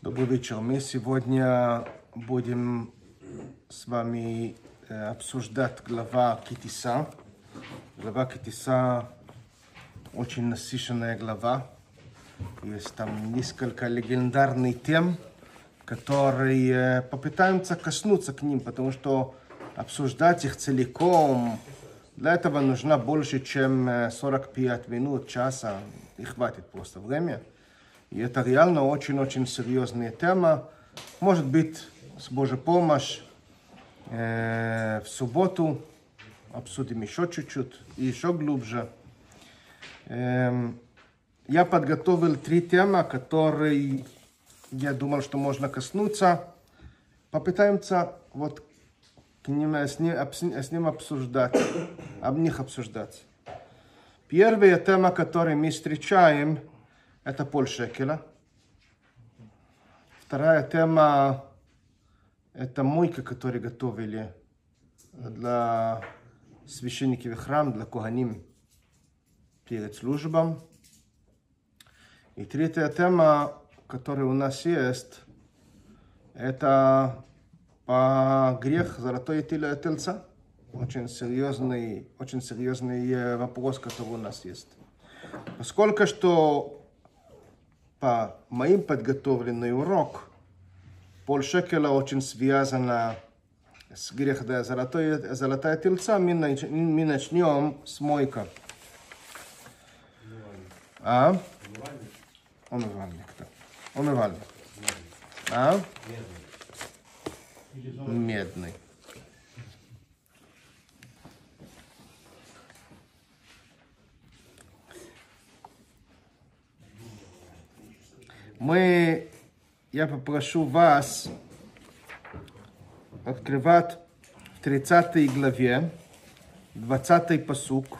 Добрый вечер. Мы сегодня будем с вами э, обсуждать глава Китиса. Глава Китиса очень насыщенная глава. Есть там несколько легендарных тем, которые попытаемся коснуться к ним, потому что обсуждать их целиком, для этого нужно больше, чем 45 минут, часа, и хватит просто время. И это реально очень-очень серьезная тема. Может быть, с Божьей помощью э, в субботу обсудим еще чуть-чуть и еще глубже. Э, я подготовил три темы, которые я думал, что можно коснуться. Попытаемся вот к ним, с, ним, с ним обсуждать, об них обсуждать. Первая тема, которую мы встречаем, это полшекеля. Вторая тема – это мойка, которую готовили для священников в храм, для куганим перед службом. И третья тема, которая у нас есть, это по грех золотой тельца. Очень серьезный, очень серьезный вопрос, который у нас есть. Поскольку что по моим подготовленный урок, полшекеля очень связана с грех да, золотой, золотая тельца, мы, нач, мы начнем с мойка. А? Умывальник, да. Умывальник. А? Медный. Мы, я попрошу вас открывать в 30 главе, 20 посук.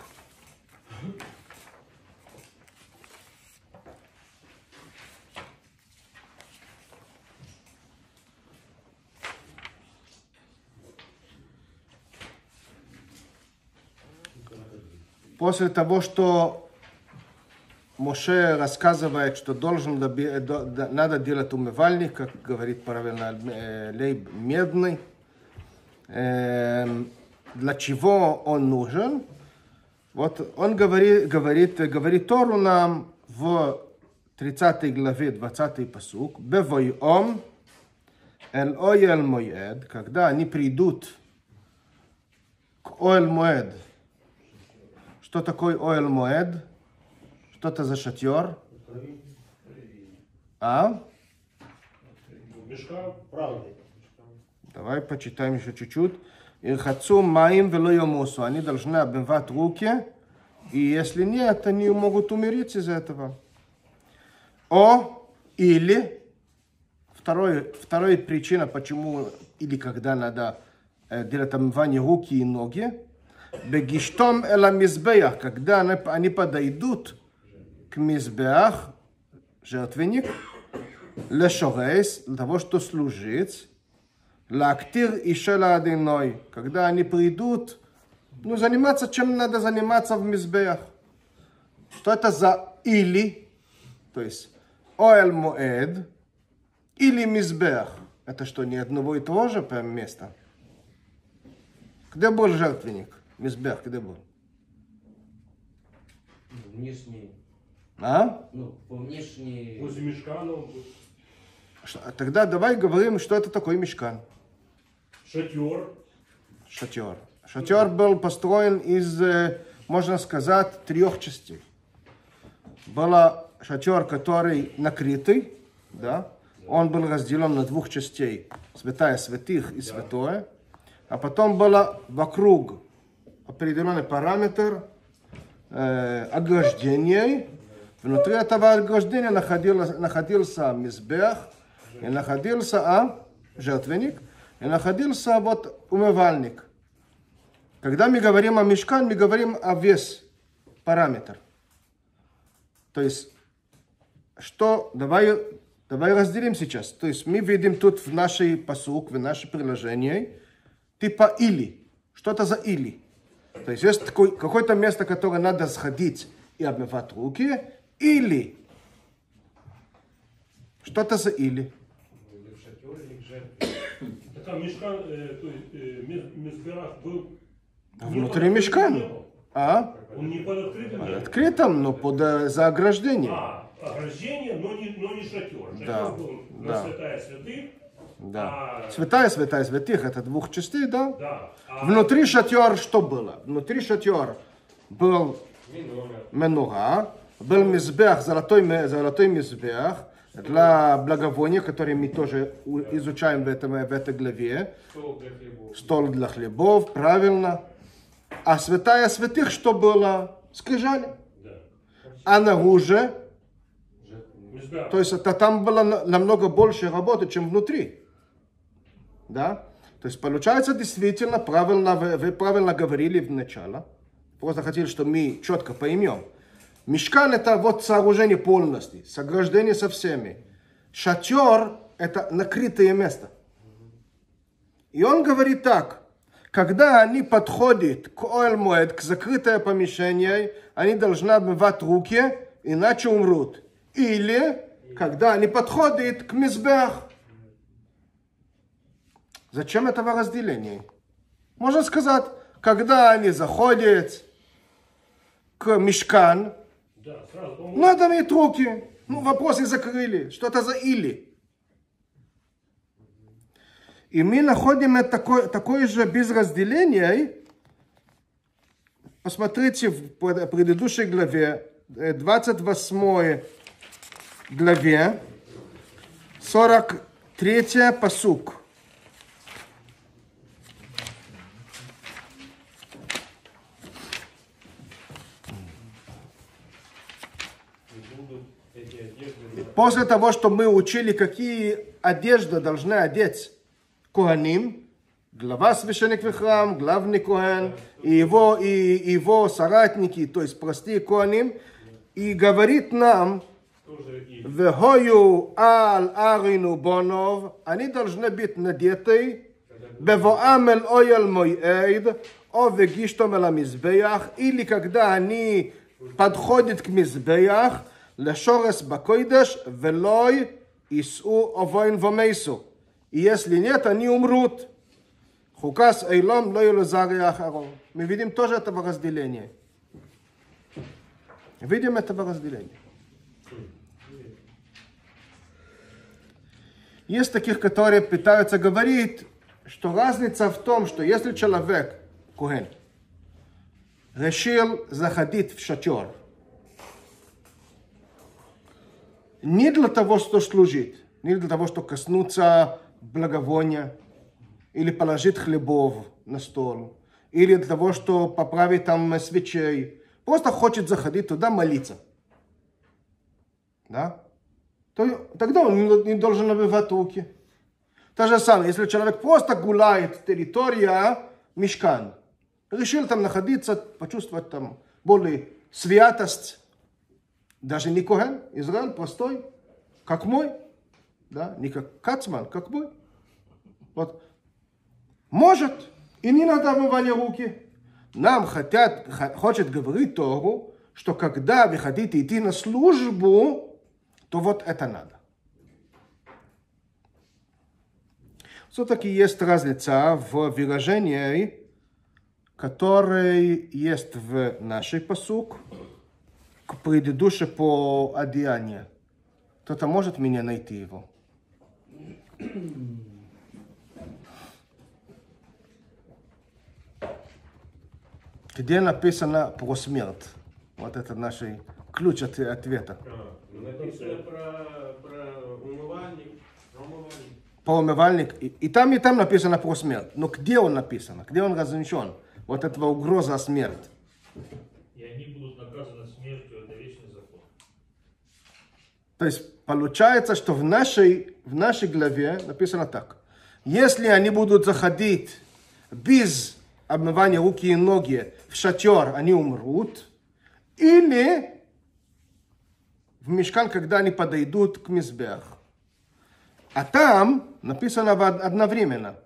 После того, что Моше рассказывает, что должен, надо делать умывальник, как говорит правильно Лейб, медный. Для чего он нужен? Вот он говорит, говорит, говорит Тору нам в 30 главе 20 посук, «Бевойом эль ойл моед», когда они придут к ойл моед. Что такое ойл моед? Что это за шатер? А? Мешка правды. Давай почитаем еще чуть-чуть. Ирхацу маим вело йомусу. Они должны обмывать руки, и если нет, они могут умереть из этого. О, или, второй, вторая причина, почему или когда надо э, делать омывание руки и ноги, бегиштом эламизбеях, когда они, они подойдут к мизбеах, жертвенник, лешорейс, для того, чтобы служить, лактир и шеладиной, когда они придут, ну, заниматься, чем надо заниматься в мизбеях. Что это за или, то есть оэль моэд, или мизбех. Это что, не одного и того же прям место? Где был жертвенник? Мизбех, где был? Внешний а? Ну, по внешней... Возле мешка, ну, Что- Тогда давай говорим, что это такое мешкан. шатер. Шатер. Шатер был построен из, э, можно сказать, трех частей. Был шатер, который накрытый, да, он был разделен на двух частей, святая святых и святое, а потом было вокруг определенный параметр э, ограждения, внутри этого ограждения находился, находился мизбех, и находился а, жертвенник, и находился вот умывальник. Когда мы говорим о мешкан, мы говорим о вес, параметр. То есть, что, давай, давай разделим сейчас. То есть, мы видим тут в нашей посук, в нашем приложении, типа или. Что это за или? То есть, есть такой, какое-то место, которое надо сходить и обмывать руки, или. Что это за или? Так а мешкан, э, то есть э, был... не Внутри под небом? А? Он не под открытым небом? Открытым, но под, э, за ограждением. А, ограждение, но не, но не шатер. Шатер Да, был да. святая святых. Да. А, Святая, святая, святых, это двух частей, да? да. А, Внутри шатер что было? Внутри шатер был Минора. менура, был мизбех, золотой, золотой мизбех для благовония, который мы тоже изучаем в, этом, в этой главе. Стол для хлебов. Стол для хлебов, правильно. А святая святых что было? Скрижали. да. А наружу, Мезберах. то есть это там было на- намного больше работы, чем внутри. Да? То есть получается действительно, правильно, вы, вы правильно говорили в начале. Просто хотели, чтобы мы четко поймем. Мешкан это вот сооружение полностью, с ограждением со всеми. Шатер это накрытое место. И он говорит так, когда они подходят к Оэльмуэд, к закрытое помещение, они должны обмывать руки, иначе умрут. Или, когда они подходят к Мизбех. Зачем этого разделения? Можно сказать, когда они заходят к Мешкан, Сразу. по-моему, надо мыть руки. Ну, вопросы закрыли. Что это за или? И мы находим такое, такое же без разделения. Посмотрите в пред- предыдущей главе, э, 28 главе, 43 посук. И будут эти одежды. После того, что мы учили, какие одежды должны одеть Коаним, глава священник в храм, главный Коэн, и его, и его соратники, то есть простые Коаним, и говорит нам, Тоже и והויו על ארינו בונוב, אני должны быть надеты, בבואם אל אויל מויעד, או וגישתום אל המזבח, или когда они подходят к מזבח, לשורס בקוידש, ולא יישאו אובוין ומייסו. И если нет, они умрут. Хукас эйлом לא ילוזרי האחרון. Мы видим тоже этого разделения. Видим этого разделения. Есть таких, которые пытаются говорить, что разница в том, что если человек, Куген, решил заходить в шатер, не для того, что служить, не для того, что коснуться благовония, или положить хлебов на стол, или для того, что поправить там свечей, просто хочет заходить туда молиться. Да? то тогда он не- должен набивать руки. То же самое, если человек просто гуляет территория мешкан, решил там находиться, почувствовать там более святость, даже не Коген, Израиль простой, как мой, да, не как Кацман, как мой. Вот. Может, и не надо омывание руки. Нам хотят, хочет говорить Тору, что когда вы хотите идти на службу, то вот это надо. Все-таки есть разница в выражении, который есть в нашей посук, к предыдущей по одеянию. Кто-то может меня найти его? Где написано про смерть? Вот это наш ключ от ответа. А, написано про, про умывальник. Про умывальник. Про умывальник. И, и там, и там написано про смерть. Но где он написан? Где он размещен? Вот этого угроза смерть. И они будут наказаны смертью, это вечный закон. То есть получается, что в нашей, в нашей главе написано так. Если они будут заходить без обмывания руки и ноги в шатер, они умрут. Или в мешкан, когда они подойдут к мизбех. А там написано одновременно.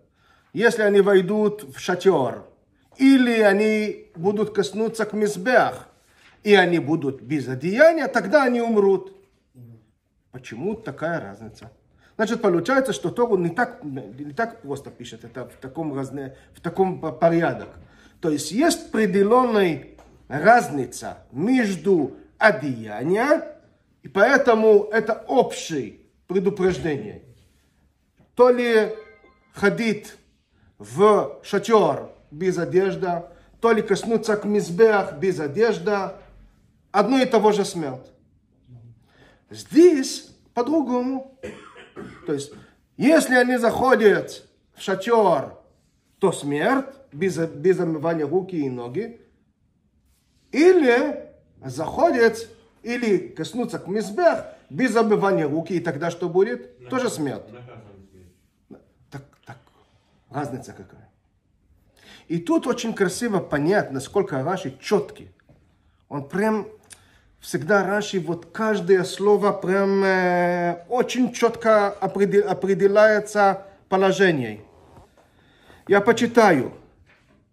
Если они войдут в шатер, или они будут коснуться к мизбех, и они будут без одеяния, тогда они умрут. Почему такая разница? Значит, получается, что Тору не так, не так просто пишет это в таком, разне, в таком порядок. То есть есть определенная разница между одеянием, и поэтому это общее предупреждение. То ли ходить в шатер без одежды, то ли коснуться к мизбех без одежды, одно и того же смерть. Здесь по-другому. То есть, если они заходят в шатер, то смерть, без, без омывания руки и ноги. Или заходят, или коснутся к мизбех, без омывания руки, и тогда что будет? Тоже смерть. Так, так, разница какая. И тут очень красиво понять, насколько Раши четкий. Он прям всегда Раши, вот каждое слово прям э, очень четко определ, определяется положение. Я почитаю.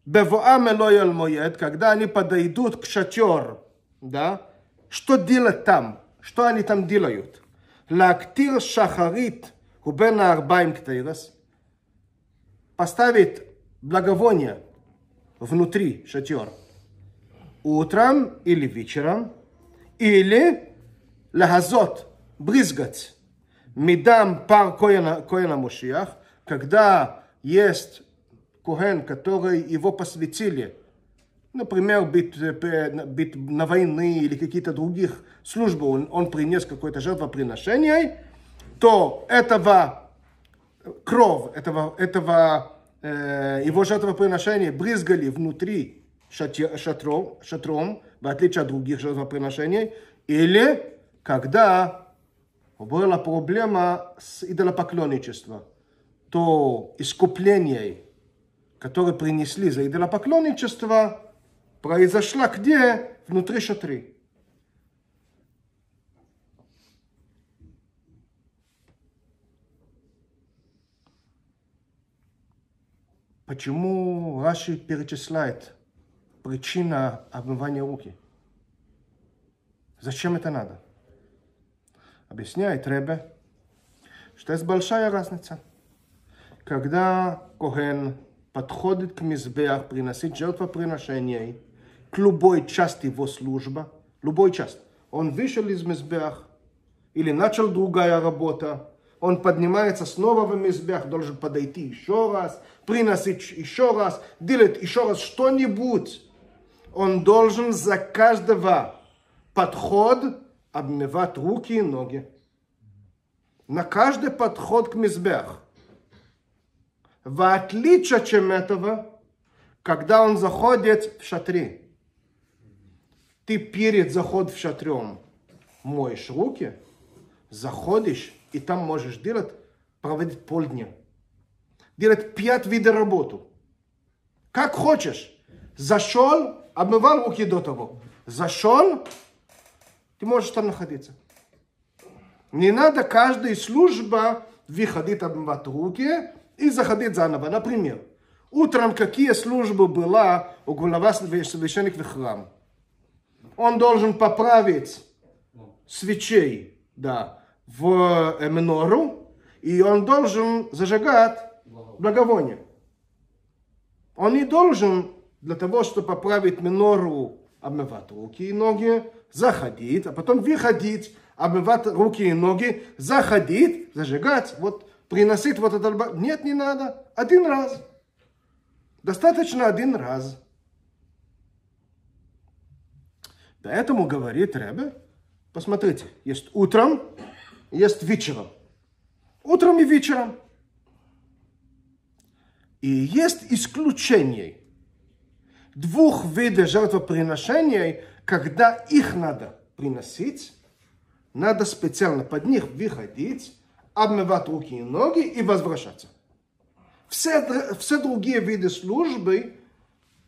Бевоам Элоэл Моед, когда они подойдут к шатер, да, что делать там? Что они там делают? Лактир шахарит хубена арбаим ктейрас. Поставить благовоние внутри шатер. Утром или вечером. Или лахазот, брызгать. Медам пар коина, коина Мушиях, когда есть Коген, который его посвятили, например, быть, быть на войны или какие-то других службы, он, он принес какое-то жертвоприношение, то этого кровь, этого, этого э, его жертвоприношения брызгали внутри шатром, шатром, в отличие от других жертвоприношений, или когда была проблема с идолопоклонничеством, то искупление, которое принесли за идолопоклонничество, произошло где? Внутри шатры. Почему Раши перечисляет причина обмывания руки? Зачем это надо? Объясняет Ребе, что есть большая разница. Когда Коген подходит к мизбех, приносить жертвоприношение, к любой части его службы, любой части, он вышел из мизбех, или начал другая работа, он поднимается снова в мизбех, должен подойти еще раз, приносить еще раз, делать еще раз что-нибудь. Он должен за каждого подход обмывать руки и ноги. На каждый подход к мизбех. В отличие от этого, когда он заходит в шатре, ты перед заходом в шатрем моешь руки, заходишь, и там можешь делать, проводить полдня. Делать пять видов работы. Как хочешь. Зашел, обмывал руки до того. Зашел, ты можешь там находиться. Не надо каждая служба выходить обмывать руки и заходить заново. Например, утром какие службы была у глава в храм? Он должен поправить свечей да, в минору, и он должен зажигать благовоние. Он не должен для того, чтобы поправить минору, обмывать руки и ноги, заходить, а потом выходить, обмывать руки и ноги, заходить, зажигать, вот приносить вот это. Нет, не надо. Один раз. Достаточно один раз. Поэтому говорит Ребе, посмотрите, есть утром, есть вечером. Утром и вечером. И есть исключение двух видов жертвоприношений, когда их надо приносить, надо специально под них выходить, обмывать руки и ноги и возвращаться. Все, все другие виды службы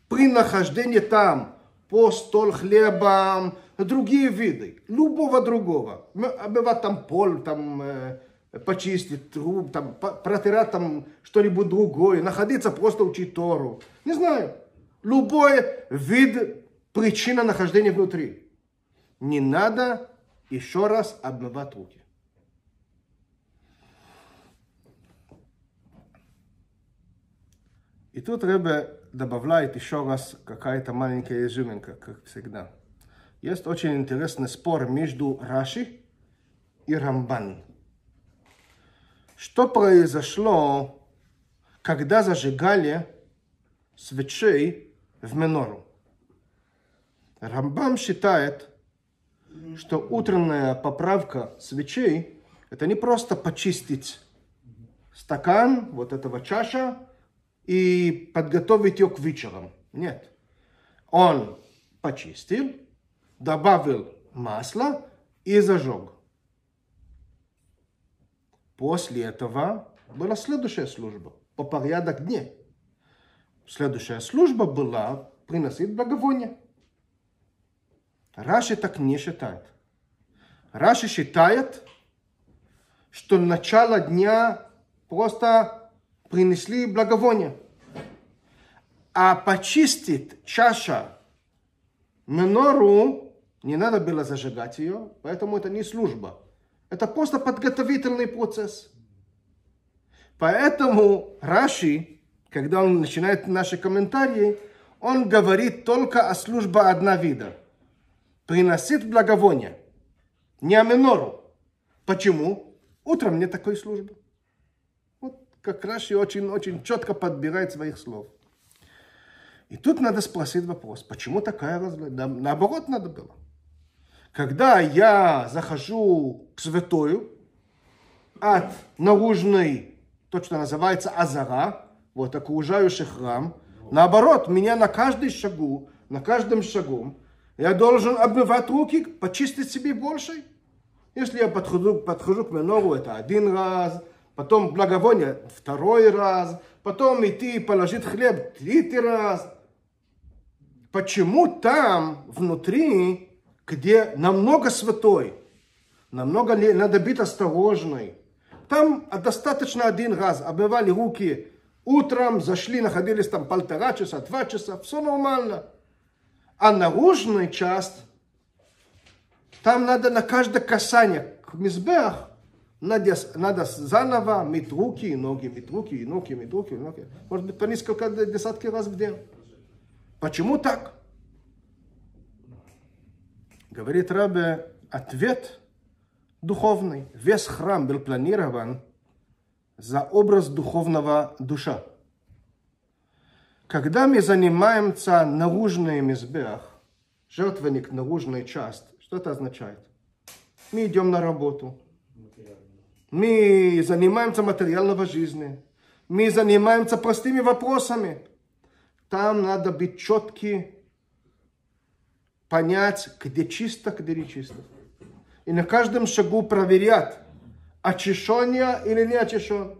при нахождении там, по стол хлеба, другие виды, любого другого. Обмывать там пол, там, э, почистить труб, там, протирать там что-нибудь другое, находиться просто учить Тору. Не знаю любой вид причина нахождения внутри. Не надо еще раз обмывать руки. И тут Ребе добавляет еще раз какая-то маленькая изюминка, как всегда. Есть очень интересный спор между Раши и Рамбан. Что произошло, когда зажигали свечей в Менору? Рамбам считает, что утренняя поправка свечей – это не просто почистить стакан, вот этого чаша, и подготовить ее к вечерам. Нет. Он почистил, добавил масло и зажег. После этого была следующая служба по порядок дней. Следующая служба была приносить благовоние. Раши так не считает. Раши считает, что начало дня просто принесли благовоние. А почистить чаша менору не надо было зажигать ее, поэтому это не служба. Это просто подготовительный процесс. Поэтому Раши, когда он начинает наши комментарии, он говорит только о службе одна вида. Приносит благовоние, не о менору. Почему? Утром нет такой службы. Вот как Раши очень-очень четко подбирает своих слов. И тут надо спросить вопрос, почему такая различие? Наоборот надо было. Когда я захожу к святою от наружной, то, что называется азара, вот окружающий храм, наоборот, меня на каждый шагу, на каждом шагу, я должен обмывать руки, почистить себе больше. Если я подхожу, подхожу к менору, это один раз, потом благовоние второй раз, потом идти положить хлеб третий раз. Почему там внутри где намного святой, намного надо быть осторожной. Там достаточно один раз обмывали руки утром, зашли, находились там полтора часа, два часа, все нормально. А наружная часть, там надо на каждое касание к мизбех, надо, надо заново мыть руки и ноги, мыть руки и ноги, мыть руки и ноги. Может быть, по несколько десятки раз в день. Почему так? Говорит Рабе, ответ духовный. Весь храм был планирован за образ духовного душа. Когда мы занимаемся наружным мизбех, жертвенник, наружная часть, что это означает? Мы идем на работу. Мы занимаемся материальной жизнью. Мы занимаемся простыми вопросами. Там надо быть четкий понять, где чисто, где не чисто. И на каждом шагу проверять, очищен я или не очищен.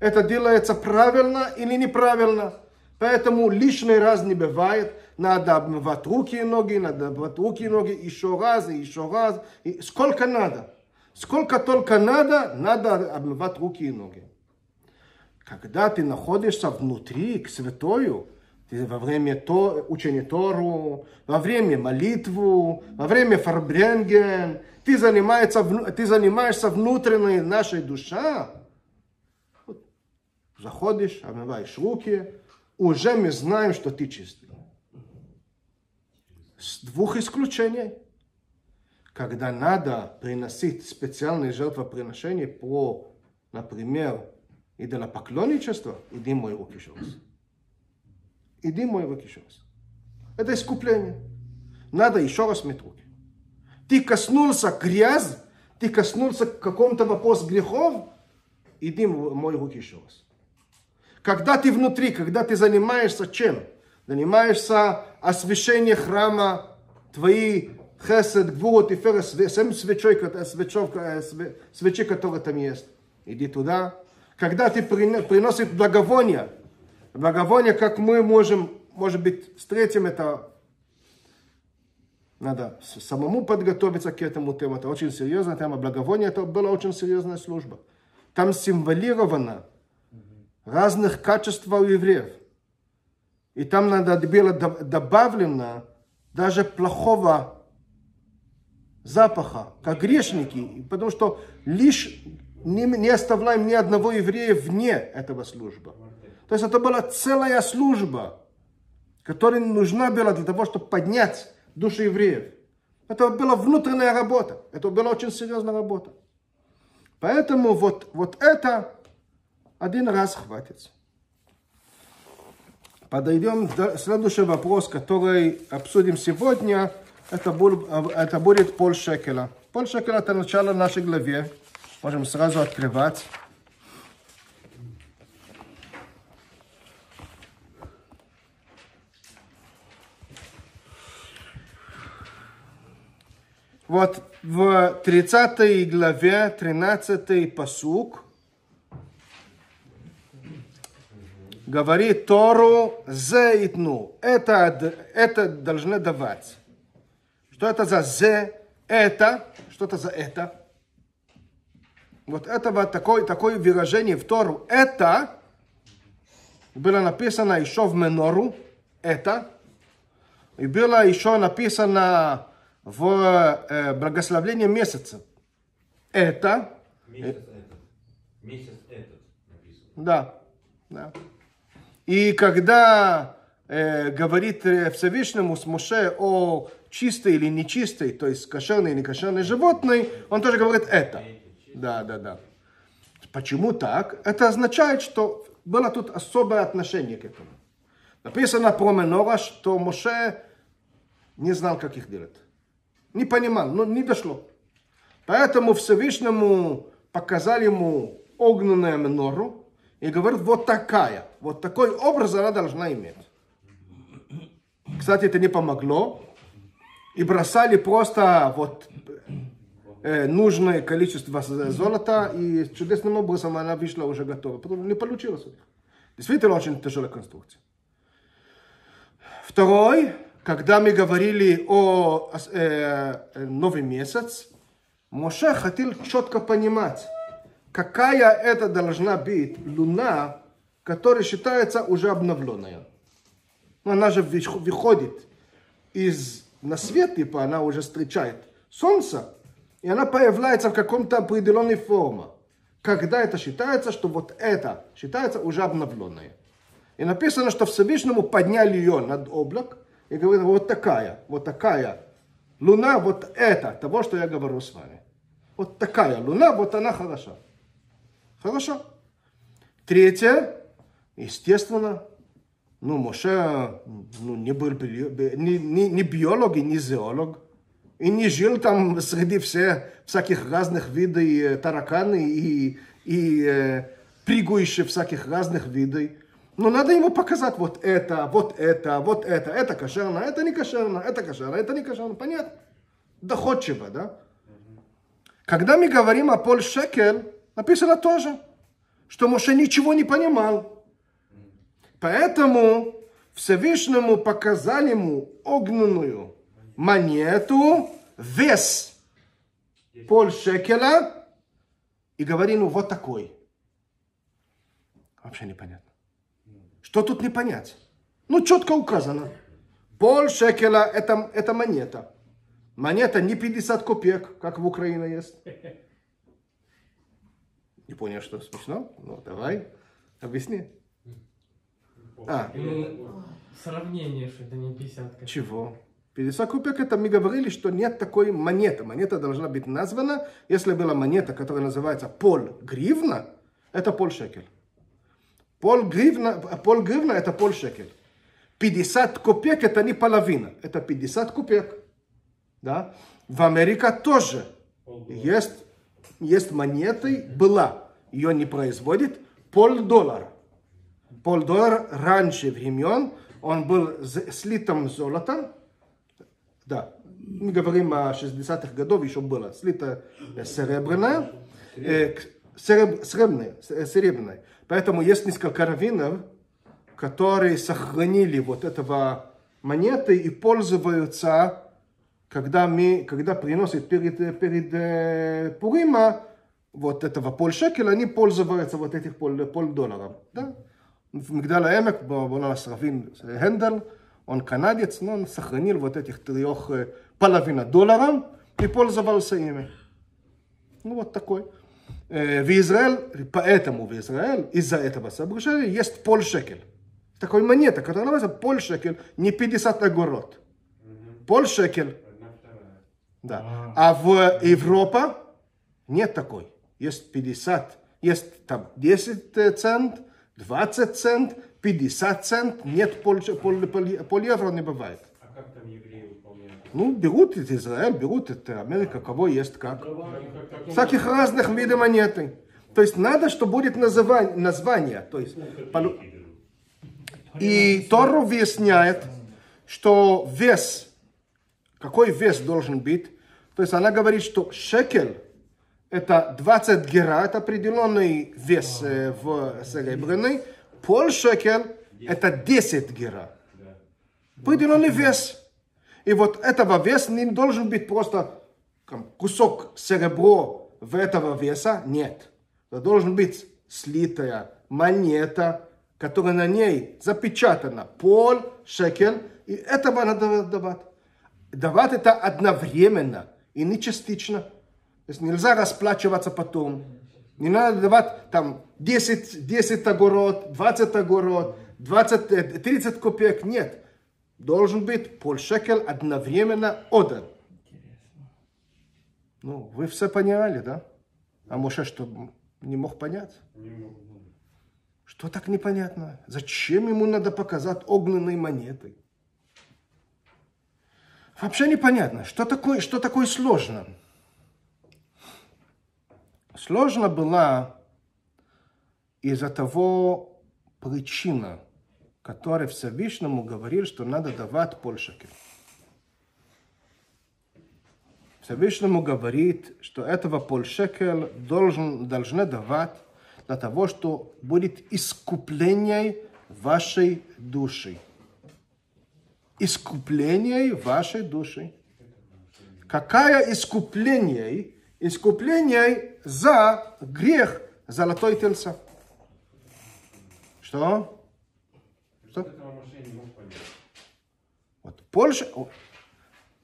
Это делается правильно или неправильно. Поэтому лишний раз не бывает. Надо обмывать руки и ноги, надо обмывать руки и ноги еще раз, и еще раз. И сколько надо. Сколько только надо, надо обмывать руки и ноги. Когда ты находишься внутри, к святою, во время то, учения Тору, во время молитву, во время фарбренген, ты, занимаешься, ты занимаешься внутренней нашей душа. Заходишь, омываешь руки, уже мы знаем, что ты чистый. С двух исключений. Когда надо приносить специальные жертвоприношения по, например, идолопоклонничество, иди мой руки раз. Иди мой руки еще раз. Это искупление. Надо еще раз мыть руки. Ты коснулся грязь, ты коснулся каком-то вопроса грехов, иди мой руки еще раз. Когда ты внутри, когда ты занимаешься чем? Занимаешься освящением храма, твои хесед, гвурот и ферес, семь свечей, свечов, свечи, которые там есть. Иди туда. Когда ты приносишь благовоние, Благовоние, как мы можем, может быть, встретим это, надо самому подготовиться к этому тему. Это очень серьезная тема. Благовоние это была очень серьезная служба. Там символировано разных качеств у евреев. И там надо было добавлено даже плохого запаха, как грешники, потому что лишь не, не оставляем ни одного еврея вне этого службы. То есть это была целая служба, которая нужна была для того, чтобы поднять души евреев. Это была внутренняя работа. Это была очень серьезная работа. Поэтому вот, вот это один раз хватит. Подойдем к следующий вопрос, который обсудим сегодня. Это, будет, это будет пол шекеля. Пол шекеля это начало нашей главе. Можем сразу открывать. Вот в 30 главе, 13 посук, говорит Тору «зеитну». Это, это должны давать. Что это за «зе»? Это. Что это за «это»? Вот это вот такое, такое выражение в Тору «это» было написано еще в Менору «это». И было еще написано в э, благословении месяца. Это. Месяц этот. Месяц этот написано. Да. да. И когда э, говорит Всевышнему с Моше о чистой или нечистой, то есть кошерной или некошерной животной, он тоже говорит это. Да, да, да. Почему так? Это означает, что было тут особое отношение к этому. Написано про Менора, что Моше не знал, как их делать. Не понимал, но не дошло. Поэтому Всевышнему показали ему огненную менору и говорят, вот такая, вот такой образ она должна иметь. Кстати, это не помогло. И бросали просто вот э, нужное количество золота, и чудесным образом она вышла уже готова. Потом не получилось. Действительно очень тяжелая конструкция. Второй, когда мы говорили о э, новый месяц, Моше хотел четко понимать, какая это должна быть луна, которая считается уже обновленная. Она же выходит из на свет, типа она уже встречает солнце, и она появляется в каком-то определенной форме. Когда это считается, что вот это считается уже обновленное. И написано, что Всевышнему подняли ее над облак, и говорит, вот такая, вот такая луна, вот это, того, что я говорю с вами. Вот такая луна, вот она хороша. Хорошо. Третье, естественно, ну, Моше ну, не был не, не, не биолог и не зоолог. И не жил там среди все, всяких разных видов тараканы и, и э, прыгающих всяких разных видов. Но надо ему показать вот это, вот это, вот это. Это кошерно, это не кошерно, это кошерно, это не кошерно. Понятно? Доходчиво, да? Когда мы говорим о Пол Шекель, написано тоже, что Моше ничего не понимал. Поэтому Всевышнему показали ему огненную монету, вес пол шекеля, и говорили, ну вот такой. Вообще непонятно. Что тут не понять? Ну, четко указано. Пол шекеля это, это монета. Монета не 50 копеек, как в Украине есть. Не понял, что смешно? Ну, давай, объясни. А. Ну, сравнение, что это не 50 копеек. Чего? 50 копеек это мы говорили, что нет такой монеты. Монета должна быть названа. Если была монета, которая называется пол гривна, это пол шекель. Пол гривна, пол гривна это пол шекель. 50 копеек это не половина, это 50 копеек. Да? В Америке тоже есть, есть монеты, была, ее не производит, полдоллара. Полдоллара раньше времен, он был слитым золотом, да, мы говорим о 60-х годах, еще было слито серебряное, э, сереб, серебряное, серебряное. Поэтому есть несколько раввинов, которые сохранили вот этого монеты и пользуются, когда, мы, когда приносят перед, перед э, Пурима вот этого полшекеля, они пользуются вот этих пол, полдолларов. Да? В Мигдал Эмек был у нас раввин Хендель, он канадец, но он сохранил вот этих трех половина долларов и пользовался ими. Ну вот такой. Э, в Израиль, поэтому в Израиль из-за этого соображения есть полшекель. Такой монета, которая называется полшекель, не 50 огород. Полшекель. Да. А в Европе нет такой. Есть 50, есть там 10 цент, 20 цент, 50 цент, нет пол, пол, пол, пол евро не бывает. А как там евреи выполняют? Ну, берут это Израиль, берут это Америка, кого есть как. Всяких разных видов монеты. То есть надо, что будет называние, название. То есть, и Тору выясняет, что вес, какой вес должен быть. То есть она говорит, что шекель это 20 гера, это определенный вес э, в серебряный. Пол шекель это 10 гера. Определенный вес. И вот этого веса не должен быть просто кусок серебро в этого веса. Нет. Это должен быть слитая монета, которая на ней запечатана пол, шекель. И этого надо давать. Давать это одновременно и не частично. То есть нельзя расплачиваться потом. Не надо давать там 10, 10 огород, 20 огород, 20, э, 30 копеек. Нет. Должен быть полшекель одновременно отдан. Ну, вы все поняли, да? А Моше что, не мог понять? Не могу. Что так непонятно? Зачем ему надо показать огненной монетой? Вообще непонятно, что такое, что такое сложно. Сложно была из-за того причина, которая Всевышнему говорил, что надо давать полшекель. Всевышнему говорит, что этого полшекель должен, должны давать для того, что будет искупление вашей души. Искупление вашей души. Какое искупление? Искупление за грех золотой тельца. Что? Что? Вот Польша,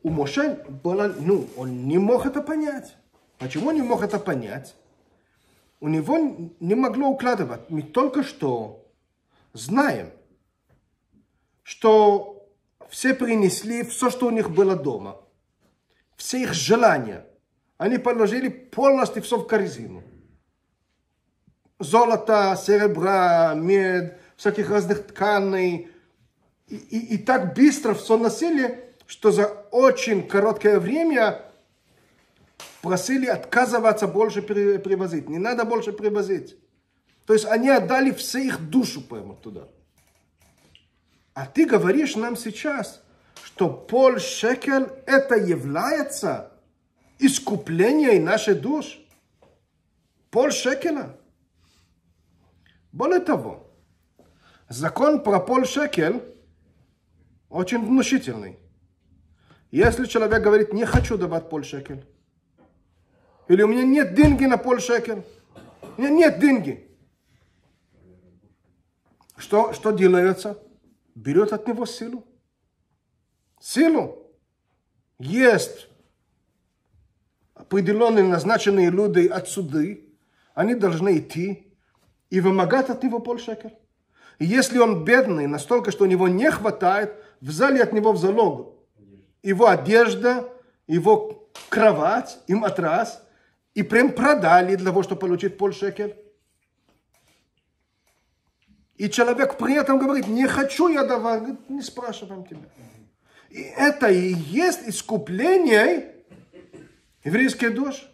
у Моше было, ну, он не мог это понять. Почему не мог это понять? У него не могло укладывать. Мы только что знаем, что все принесли все, что у них было дома. Все их желания. Они положили полностью все в корзину. Золото, серебра, мед, всяких разных тканей. И, и, и так быстро все носили, что за очень короткое время просили отказываться больше при- привозить. Не надо больше привозить. То есть они отдали все их душу прямо туда. А ты говоришь нам сейчас, что пол шекель это является искуплением нашей душ. Пол шекеля. Более того, закон про пол шекель очень внушительный. Если человек говорит, не хочу давать пол шекель, или у меня нет деньги на пол шекель, у меня нет деньги, что, что делается? Берет от него силу. Силу. Есть определенные назначенные люди от суды, они должны идти и вымогать от него полшекер. И если он бедный, настолько, что у него не хватает, взяли от него в залог его одежда, его кровать и матрас, и прям продали для того, чтобы получить полшекер. И человек при этом говорит, не хочу я давать, Говорит, не спрашиваем тебя. И это и есть искупление еврейской души.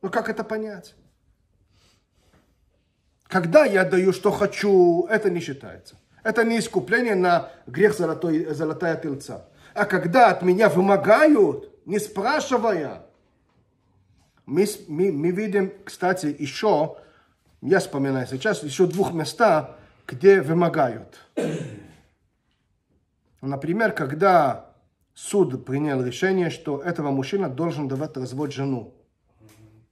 Ну как это понять? Когда я даю, что хочу, это не считается. Это не искупление на грех золотой, золотая тельца. А когда от меня вымогают, не спрашивая, мы, мы, мы видим, кстати, еще, я вспоминаю сейчас, еще двух местах, где вымогают. Например, когда суд принял решение, что этого мужчина должен давать развод жену.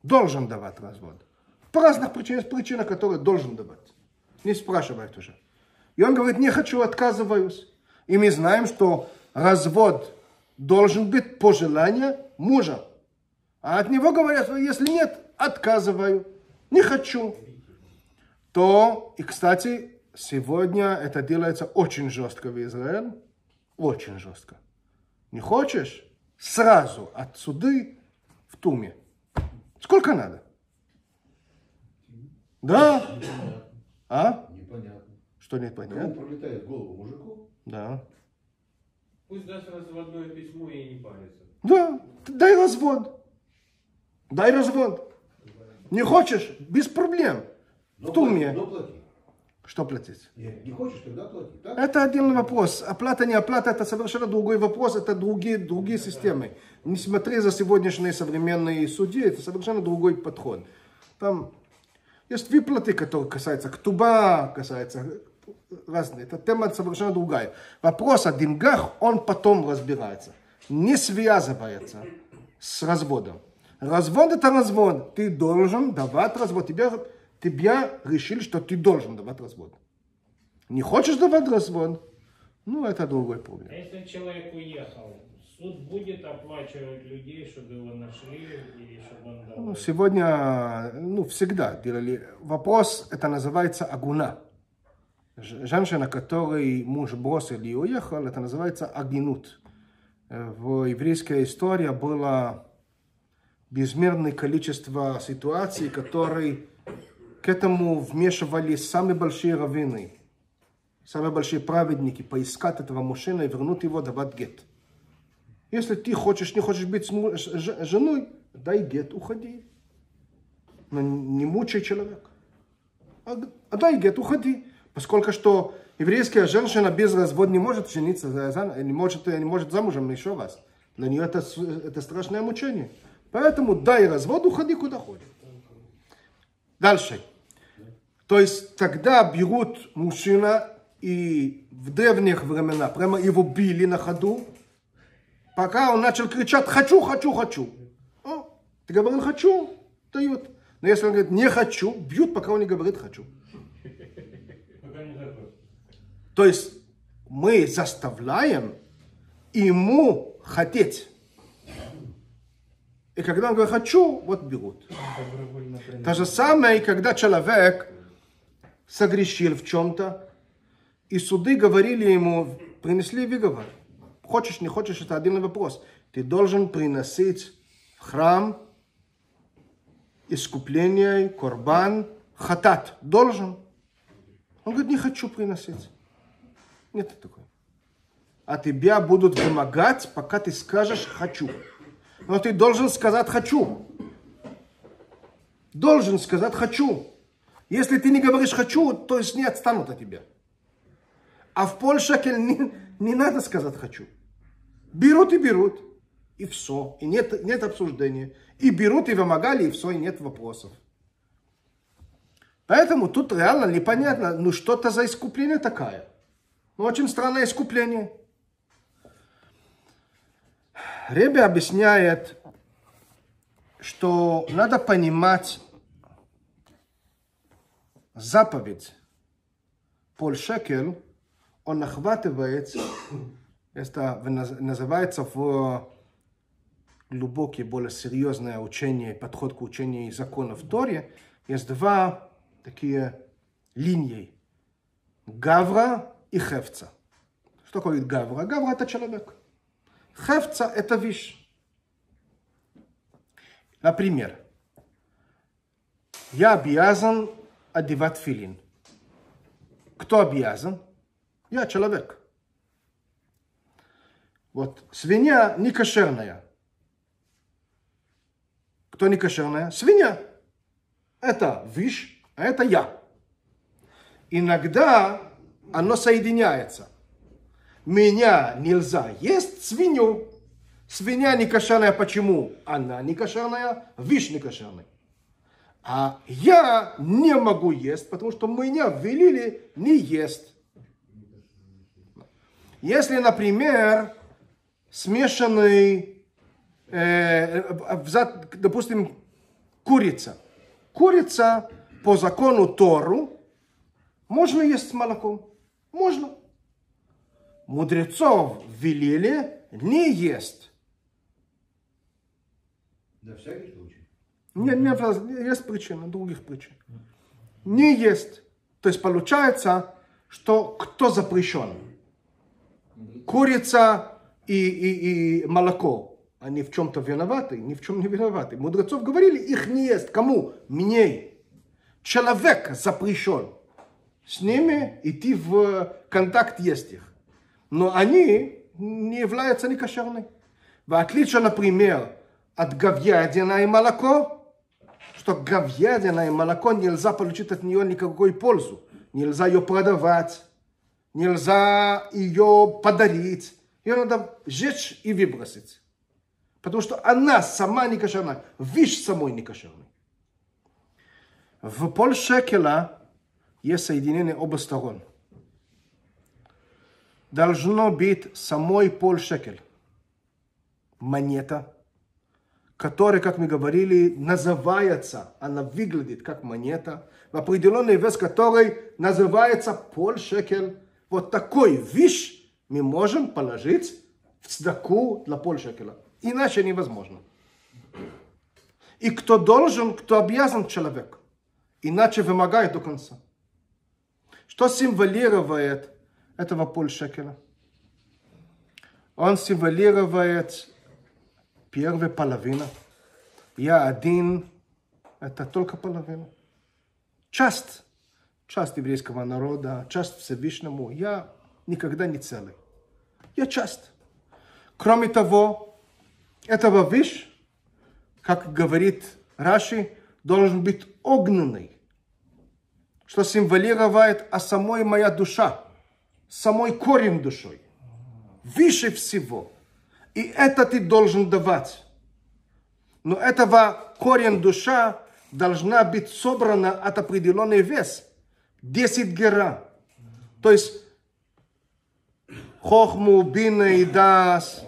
Должен давать развод. По разных причинам, есть причина, которые должен давать. Не спрашивает уже. И он говорит, не хочу, отказываюсь. И мы знаем, что развод должен быть по желанию мужа. А от него говорят, что если нет, отказываю. не хочу, то, и, кстати, сегодня это делается очень жестко в Израиле, очень жестко. Не хочешь? Сразу от суды в туме. Сколько надо? Да? А? Непонятно. Что нет Кому пролетает голову мужику? Да. Пусть даст разводное письмо и не парится. Да, дай развод. Дай развод. Не хочешь? Без проблем. Но В туме. плати, но плати. Что платить? Нет, не хочешь, тогда плати. Так? Это отдельный вопрос. Оплата, не оплата, это совершенно другой вопрос, это другие, другие системы. Не смотри за сегодняшние современные судьи, это совершенно другой подход. Там есть выплаты, которые касаются ктуба, касаются разные. Это тема совершенно другая. Вопрос о деньгах, он потом разбирается. Не связывается с разводом. Развод это развод. Ты должен давать развод. Тебя, тебя решили, что ты должен давать развод. Не хочешь давать развод? Ну, это другой А проблем. если человек уехал, суд будет оплачивать людей, чтобы его нашли и чтобы он Ну, сегодня, ну, всегда делали. Вопрос, это называется агуна. Женщина, которой муж бросил и уехал, это называется агинут. Э, В еврейской истории было безмерное количество ситуаций, которые к этому вмешивались самые большие раввины, самые большие праведники, поискать этого мужчины и вернуть его, давать гет. Если ты хочешь, не хочешь быть женой, дай гет, уходи. Но не мучай человека. А, а дай гет, уходи. Поскольку что еврейская женщина без развода не может жениться, не может, не может замужем еще раз. Для нее это, это страшное мучение. Поэтому дай развод, уходи куда хочешь. Дальше. То есть тогда берут мужчина и в древних времена прямо его били на ходу, пока он начал кричать «хочу, хочу, хочу». О, ты говорил «хочу», дают. Но если он говорит «не хочу», бьют, пока он не говорит «хочу». То есть мы заставляем ему хотеть. И когда он говорит «хочу», вот берут. То же самое, когда человек согрешил в чем-то, и суды говорили ему, принесли выговор. Хочешь, не хочешь, это отдельный вопрос. Ты должен приносить в храм искупление, корбан, хатат. Должен. Он говорит, не хочу приносить. Нет такого. А тебя будут вымогать, пока ты скажешь «хочу». Но ты должен сказать «хочу». Должен сказать «хочу». Если ты не говоришь «хочу», то есть не отстанут от тебя. А в Польше не, не надо сказать «хочу». Берут и берут. И все. И нет, нет обсуждения. И берут, и вымогали, и все, и нет вопросов. Поэтому тут реально непонятно, ну что это за искупление такое. Ну очень странное искупление. Ребе объясняет, что надо понимать заповедь Пол Шекель, он охватывает, это наз- называется в глубокие, более серьезное учение, подход к учению законов в Торе, есть два такие линии. Гавра и Хевца. Что такое Гавра? Гавра это человек. Хевца это вещь. Например, я обязан одевать филин. Кто обязан? Я человек. Вот свинья не кошерная. Кто не кошерная? Свинья. Это вещь, а это я. Иногда оно соединяется. Меня нельзя есть свинью. Свинья не кошерная, почему? Она не кошерная, вещь не кошерная. А я не могу есть, потому что меня велели не есть. Если, например, смешанный, э, взят, допустим, курица. Курица по закону Тору можно есть с молоком. Можно. Мудрецов велели не есть. На всякий случай. Не, не, есть причина, других причин. Не есть. То есть получается, что кто запрещен? Курица и, и, и молоко. Они в чем-то виноваты, ни в чем не виноваты. Мудрецов говорили, их не есть. Кому? Мне. Человек запрещен. С ними идти в контакт есть их. Но они не являются некошерными. В отличие, например, от говядины и молоко, что говядина и молоко нельзя получить от нее никакой пользу. Нельзя ее продавать, нельзя ее подарить. Ее надо сжечь и выбросить. Потому что она сама не кошерна, вещь самой не кошерна. В полшекеля есть соединение оба сторон. Должно быть самой полшекель. Монета, которая, как мы говорили, называется, она выглядит как монета, в определенный вес которой называется полшекель. Вот такой вещь мы можем положить в цдаку для полшекеля. Иначе невозможно. И кто должен, кто обязан человек. Иначе вымогает до конца. Что символирует этого полшекеля? Он символирует первая половина. Я один, это только половина. Часть, часть еврейского народа, часть Всевышнему. Я никогда не целый. Я часть. Кроме того, этого вещь, как говорит Раши, должен быть огненный, что символирует а самой моя душа, самой корень душой, выше всего. И это ты должен давать. Но этого корень душа должна быть собрана от определенный вес. 10 гера. То есть хохму, бина и дас,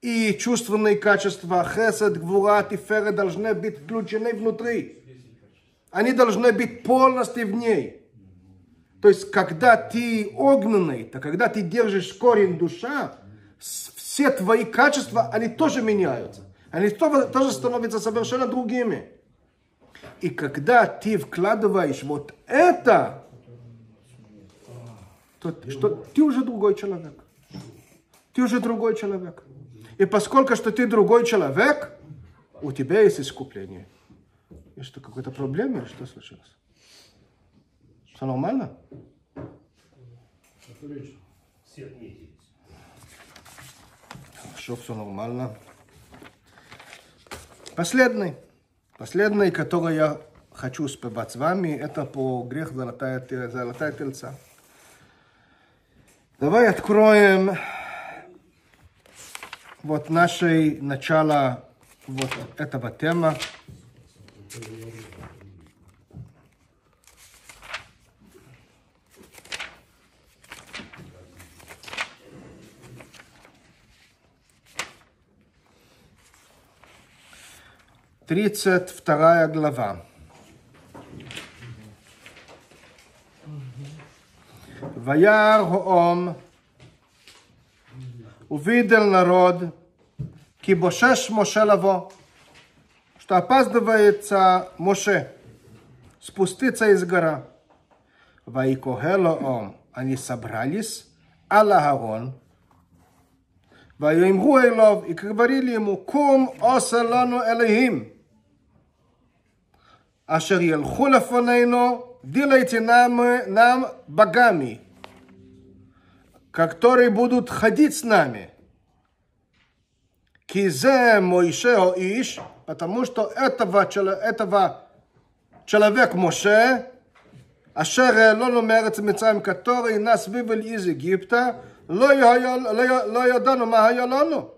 и чувственные качества, хесед, гвура, тифера должны быть включены внутри. Они должны быть полностью в ней. То есть, когда ты огненный, то когда ты держишь корень душа, все твои качества, они тоже меняются. Они тоже становятся совершенно другими. И когда ты вкладываешь вот это, то что ты уже другой человек. Ты уже другой человек. И поскольку что ты другой человек, у тебя есть искупление. И что, какая-то проблема или что случилось? Все нормально? Хорошо, все нормально. Последний. Последний, который я хочу успевать с вами, это по грех золотая, золотая тельца. Давай откроем вот наше начало вот этого тема. Тридцать вторая глава. Ваяр Хоом увидел народ, кибошеш Моше лаво, что опаздывается Моше спуститься из гора. Ваикохелоом, они собрались, Аллахарон, Ваимру Элов, и говорили ему, кум оселану элихим, אשר ילכו לפנינו, делайте нам, нам богами, которые будут ходить с нами. Кизе Моишео Иш, потому что этого, этого человек Моше, אשר העלונו מארץ מצרים, который нас вывел из Египта, לא, לא, לא ידענו מה היה לנו.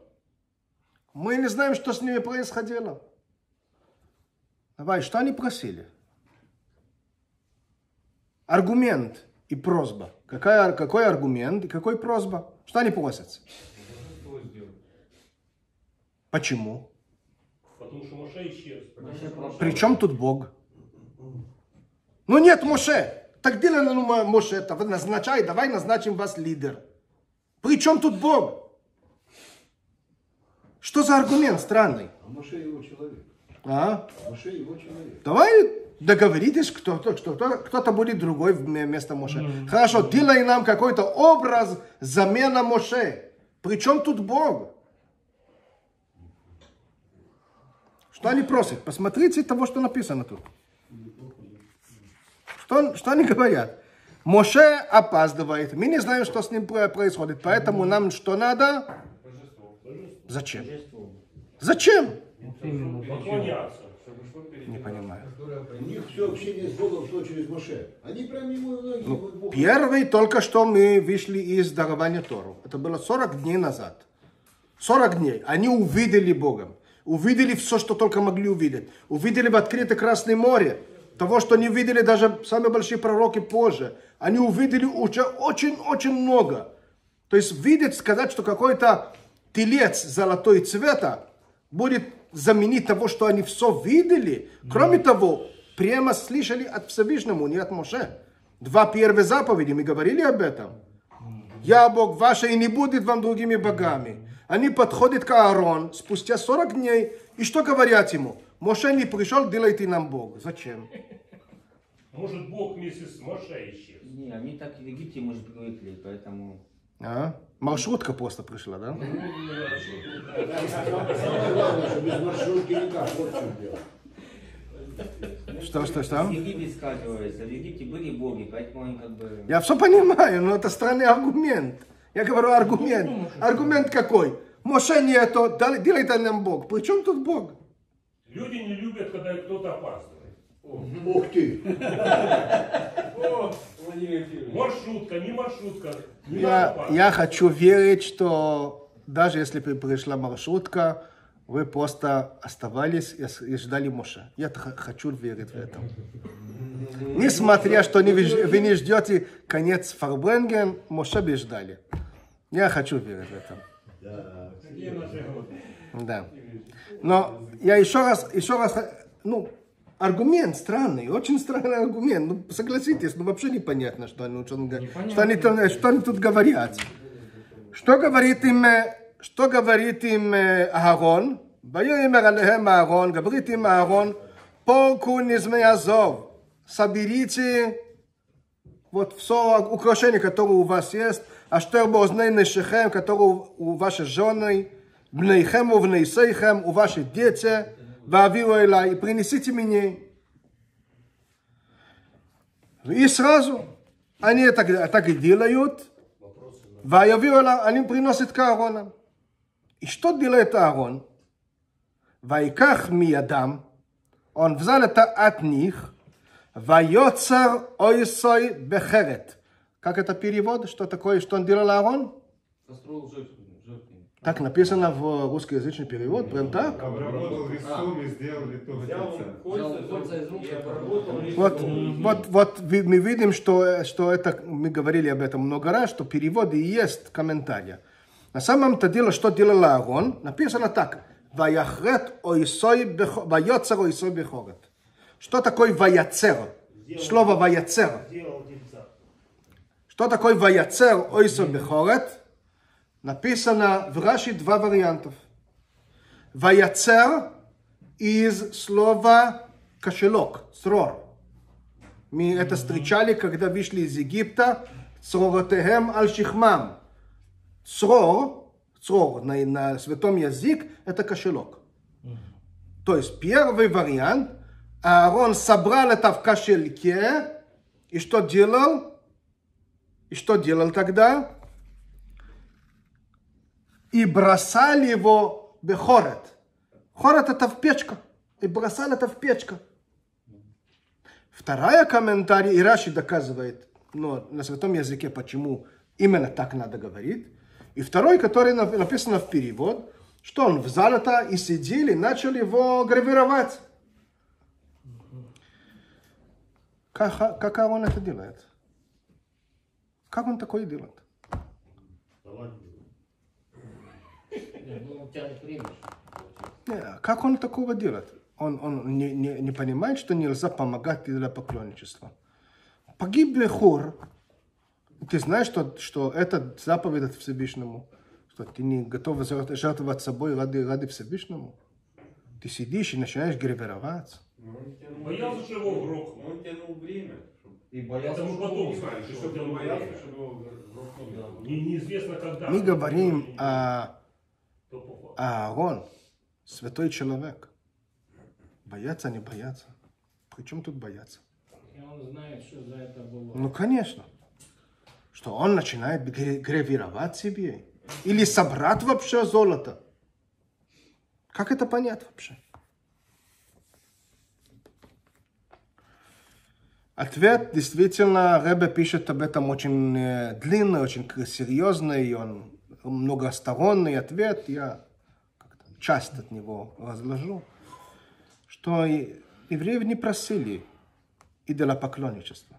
Мы не знаем, что с ними происходило. Давай, что они просили? Аргумент и просьба. Какая, какой аргумент и какой просьба? Что они просят? Почему? Потому что Моше исчез. При чем тут Бог? Ну нет Моше. Так делай ну, Моше, это назначай, давай назначим вас лидер. При чем тут Бог? Что за аргумент странный? А Моше его человек. А? Моше его человек. Давай договоритесь, кто-то, кто-то, кто-то будет другой вместо Моше. Хорошо, делай нам какой-то образ замена Моше. Причем тут Бог? Что они просят? Посмотрите того, что написано тут. Что, что они говорят? Моше опаздывает. Мы не знаем, что с ним про- происходит. Поэтому нам что надо? Зачем? Зачем? Не понимаю. У них все общение с Богом шло через Моше. Они прям ему ноги. Ну. Первый только что мы вышли из дарования Тору. Это было 40 дней назад. 40 дней. Они увидели Бога. Увидели все, что только могли увидеть. Увидели в открытое Красное море. Того, что не видели даже самые большие пророки позже. Они увидели уже очень-очень много. То есть видеть, сказать, что какой-то телец золотой цвета будет заменить того, что они все видели. Кроме того, прямо слышали от Всевышнему, не от Моше. Два первые заповеди, мы говорили об этом. Я Бог ваш, и не будет вам другими богами. Они подходят к Аарон спустя 40 дней, и что говорят ему? Моше не пришел, делайте нам Бог. Зачем? Может, Бог вместе с Моше исчез. Не, они так в Египте, может, привыкли, поэтому... А? Маршрутка просто пришла, да? Что без маршрутки никак. Вот в чем дело. Что, что, Египте сказывается, в Египте были боги, поэтому они как бы... Я все понимаю, но это странный аргумент. Я говорю аргумент. Аргумент какой? Моше нету, делайте нам Бог. При чем тут Бог? Люди не любят, когда кто-то опаздывает. Ух ты. Маршрутка, не маршрутка. Я, я хочу верить, что даже если пришла маршрутка, вы просто оставались и ждали Моше. Я хочу верить в это. Несмотря, что не вы, не ждете конец Фарбренген, Моше бы ждали. Я хочу верить в это. Да. Но я еще раз, еще раз, ну, аргумент странный, очень странный аргумент. Ну, согласитесь, ну вообще непонятно, что они, что, что, они, что они тут говорят. Что говорит им, э, что говорит им э, Аарон? Воюемер алехем Аарон, говорит им Аарон, полку низмеязов, соберите вот все украшение, которое у вас есть, а что бозней нешехем, которое у вашей жены, бнейхем, у внейсейхем, у ваших детей, вавиру элай, и принесите мне. И сразу они так, так и делают, ויביאו אליו, אני приносит к Аарону. И что делает Аарон? ויקח מידם, он взял это от них, ויוצר ойсой бехерет. Как это перевод? Что такое, что он делал Аарон? Построил жертву, жертву. Так написано в русскоязычный перевод, прям так? Обработал весом и сделал литого Вот, вот, вот мы видим, что, что это, мы говорили об этом много раз, что переводы и есть комментарии. На самом-то деле, что делал Аарон, написано так. Ваяхрет ойсой ваяцер ойсой бехорет. Что такое ваяцер? Слово ваяцер. Что такое ваяцер ойсой бехорет? Написано в Раши два вариантов. Ваяцер из слова кошелек, срор. Мы это встречали, когда вышли из Египта. Цроротехем аль шихмам. Црор, црор на, на святом язык, это кошелек. То есть первый вариант, Аарон собрал это в кошельке, и что делал? И что делал тогда? И бросал его в хорет. Хорет это в печку. И бросал это в печку. Вторая комментарий, и Раши доказывает ну, на святом языке, почему именно так надо говорить. И второй, который нап- написано в перевод, что он взял это и сидели, начали его гравировать. Как, как он это делает? Как он такое делает? Не, ну, тянет время. Не, Как он такого делает? Он, он не, не, не понимает, что нельзя помогать для поклонничества. Погиб Бехур. Ты знаешь, что, что это заповедь от Всевышнему? Что ты не готов жертв- жертвовать собой ради, ради Всевышнему? Ты сидишь и начинаешь гравироваться. Ну, Боялся, что его грохнут. Он тянул время. И боялся, Это мы что потом И что он боялся, чтобы его грохнули. Не- Неизвестно когда. Мы говорим о. Аарон, святой человек. Бояться, не бояться. При чем тут бояться? И он знает, что за это было. Ну, конечно. Что он начинает гравировать себе. Или собрать вообще золото. Как это понять вообще? Ответ действительно, Ребе пишет об этом очень э, длинный, очень серьезный, и он многосторонний ответ. Я часть от него разложу. Что евреев не просили идолопоклонничества.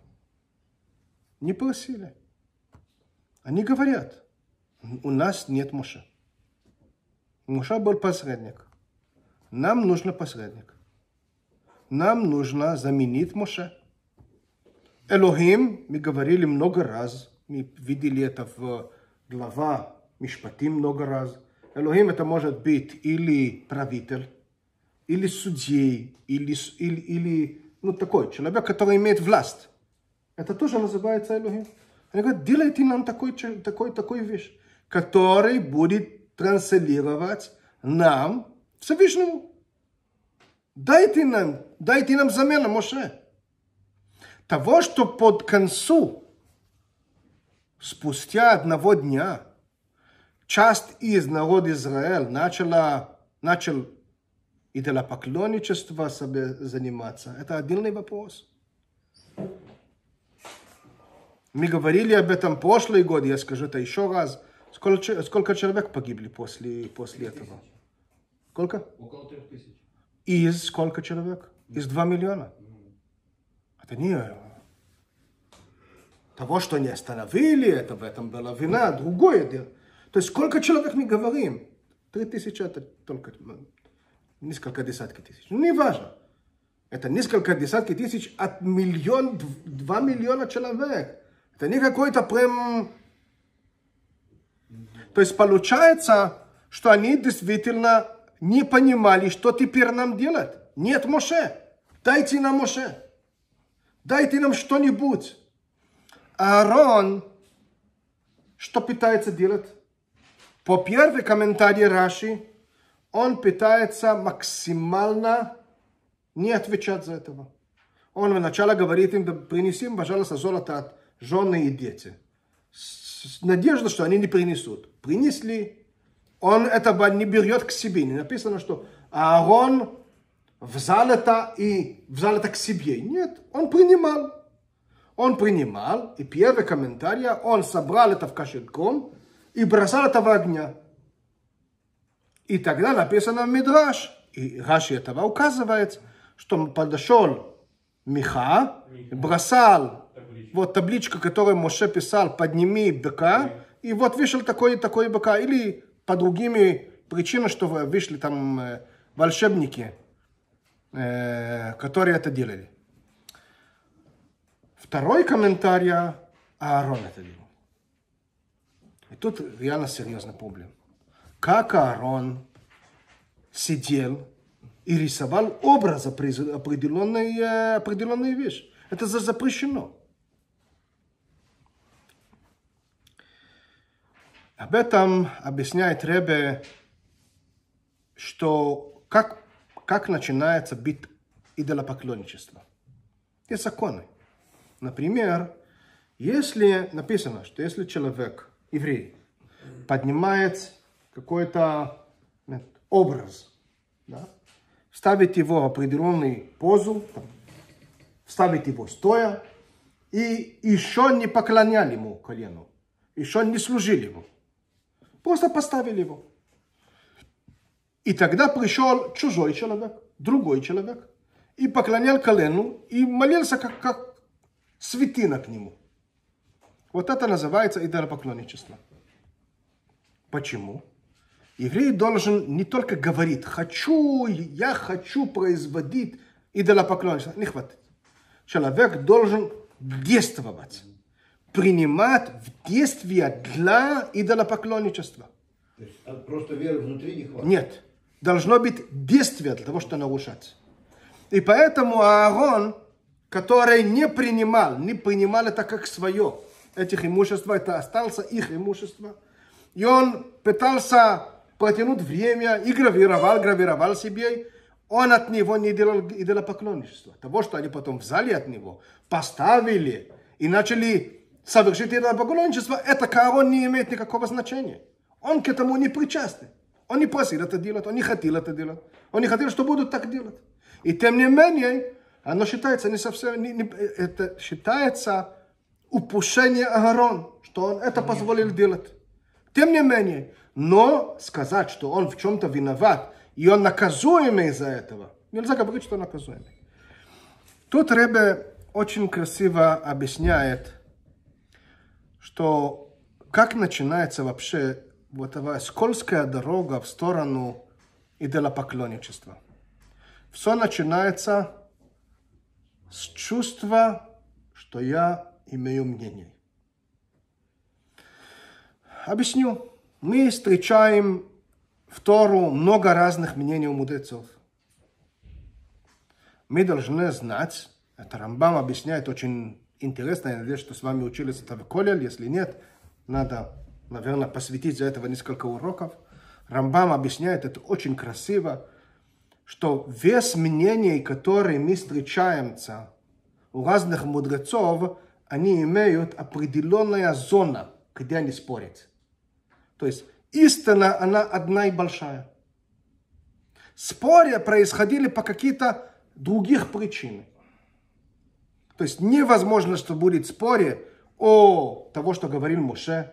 Не просили. Они говорят, у нас нет Моше. Моше был посредник. Нам нужен посредник. Нам нужно заменить Моше. Элохим, мы говорили много раз, мы видели это в глава Мишпатим много раз. Элохим это может быть или правитель, или судей, или, или, или ну, такой человек, который имеет власть. Это тоже называется Элохим. Они говорят, делайте нам такой, такой, такой вещь, который будет транслировать нам Всевышнему. Дайте нам, дайте нам замену Моше. Того, что под концу, спустя одного дня, часть из народа Израиля начала, начал идолопоклонничество себе заниматься. Это отдельный вопрос. Мы говорили об этом прошлый год, я скажу это еще раз. Сколько, сколько человек погибли после, после этого? Сколько? Около трех тысяч. Из сколько человек? Из 2 миллиона. Это не того, что не остановили, это в этом была вина, другое дело. То есть сколько человек мы говорим? Три тысячи это только несколько десятки тысяч. Ну, не важно. Это несколько десятки тысяч от миллион, дв- два миллиона человек. Это не какой-то прям... То есть получается, что они действительно не понимали, что теперь нам делать. Нет Моше. Дайте нам Моше. Дайте нам что-нибудь. Аарон что пытается делать? По первый комментарий Раши, он пытается максимально не отвечать за этого. Он вначале говорит им, да принеси им, пожалуйста, золото от жены и дети. С надеждой, что они не принесут. Принесли. Он этого не берет к себе. Не написано, что Аарон взял это и взял это к себе. Нет, он принимал. Он принимал, и первый комментарий, он собрал это в кошельком и бросал в огня. И тогда написано в Мидраш, и Раши этого указывает, что подошел Миха, бросал вот табличку, которую Моше писал, подними быка, и вот вышел такой такой быка, или по другими причинам, что вышли там э, волшебники, э, которые это делали. Второй комментарий, Аарон это делал. И тут реально серьезная проблема. Как Аарон сидел и рисовал образ определенной, э, определенной вещи. Это за- запрещено. Об этом объясняет Ребе, что как, как начинается бит идолопоклонничество. Есть законы. Например, если написано, что если человек, еврей, поднимает какой-то образ, да, ставит его в определенную позу, там, ставит его стоя, и еще не поклоняли ему колену, еще не служили ему. Просто поставили его. И тогда пришел чужой человек, другой человек, и поклонял колену, и молился как, как святина к нему. Вот это называется идолопоклонничество. Почему? Еврей должен не только говорить, хочу, я хочу производить идолопоклонничество. Не хватит. Человек должен действовать, принимать в действие для идолопоклонничества. То есть а просто веры внутри не хватит. Нет. Должно быть действие для того, чтобы нарушать. И поэтому Аарон, который не принимал, не принимал это как свое, этих имущества, это остался их имущество. И он пытался протянуть время и гравировал, гравировал себе. Он от него не делал идолопоклонничество. Того, что они потом взяли от него, поставили и начали совершить идолопоклонничество, это Каарон не имеет никакого значения. Он к этому не причастен. Он не просил это делать, он не хотел это делать. Он не хотел, что будут так делать. И тем не менее, оно считается не совсем, не, не, это считается упущение Аарон, что он это позволил делать. Тем не менее, но сказать, что он в чем-то виноват, и он наказуемый из-за этого, нельзя говорить, что он наказуемый. Тут Ребе очень красиво объясняет, что как начинается вообще вот эта скользкая дорога в сторону идолопоклонничества. Все начинается с чувства, что я имею мнение. Объясню. Мы встречаем в Тору много разных мнений у мудрецов. Мы должны знать, это Рамбам объясняет очень интересно, я надеюсь, что с вами учились это в Колель, если нет, надо, наверное, посвятить за этого несколько уроков. Рамбам объясняет это очень красиво, что вес мнений, которые мы встречаемся у разных мудрецов, они имеют определенная зона, где они спорят. То есть истина, она одна и большая. Споры происходили по каким-то других причинам. То есть невозможно, что будет споре о того, что говорил Муше,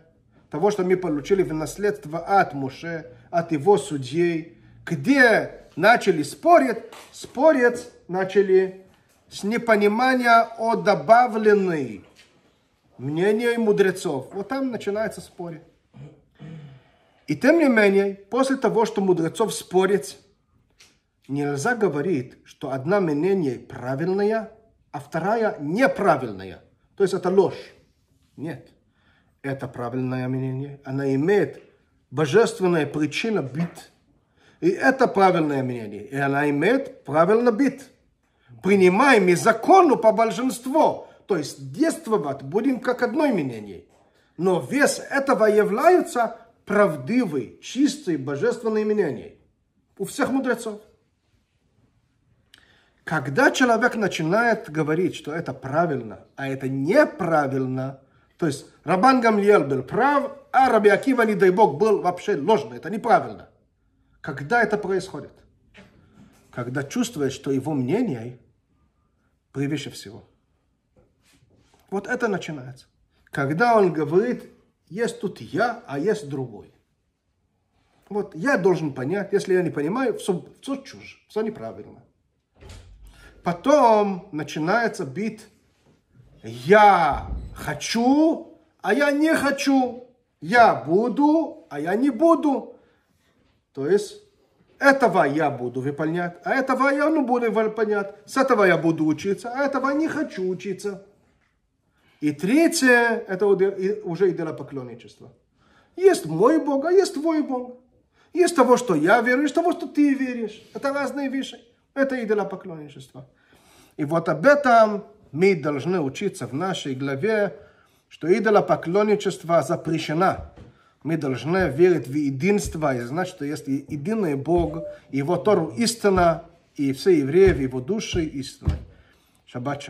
того, что мы получили в наследство от Муше, от его судей, где начали спорить, спорить начали с непонимания о добавленной мнении мудрецов. Вот там начинается спорить. И тем не менее, после того, что мудрецов спорит, нельзя говорить, что одна мнение правильная, а вторая неправильная. То есть это ложь. Нет. Это правильное мнение. Она имеет божественная причина быть. И это правильное мнение. И она имеет правильно быть. Принимаем и закону по большинству. То есть действовать будем как одной мнение. Но вес этого является правдивый, чистый, божественный мнение. У всех мудрецов. Когда человек начинает говорить, что это правильно, а это неправильно, то есть Рабан Гамлиел был прав, а Раби Акива, не дай бог, был вообще ложный, это неправильно. Когда это происходит? Когда чувствует, что его мнение превыше всего. Вот это начинается. Когда он говорит, есть тут я, а есть другой. Вот я должен понять, если я не понимаю, все, все чушь, все неправильно. Потом начинается бит я хочу, а я не хочу. Я буду, а я не буду. То есть этого я буду выполнять, а этого я не буду выполнять. С этого я буду учиться, а этого не хочу учиться. И третье, это уже идолопоклонничество. Есть мой Бог, а есть твой Бог. Есть того, что я верю, есть того, что ты веришь. Это разные вещи. Это идолопоклонничество. И вот об этом мы должны учиться в нашей главе, что идолопоклонничество запрещено. Мы должны верить в единство и знать, что есть единый Бог, Его Тору истина, и все евреи в Его душе истины. Шаббат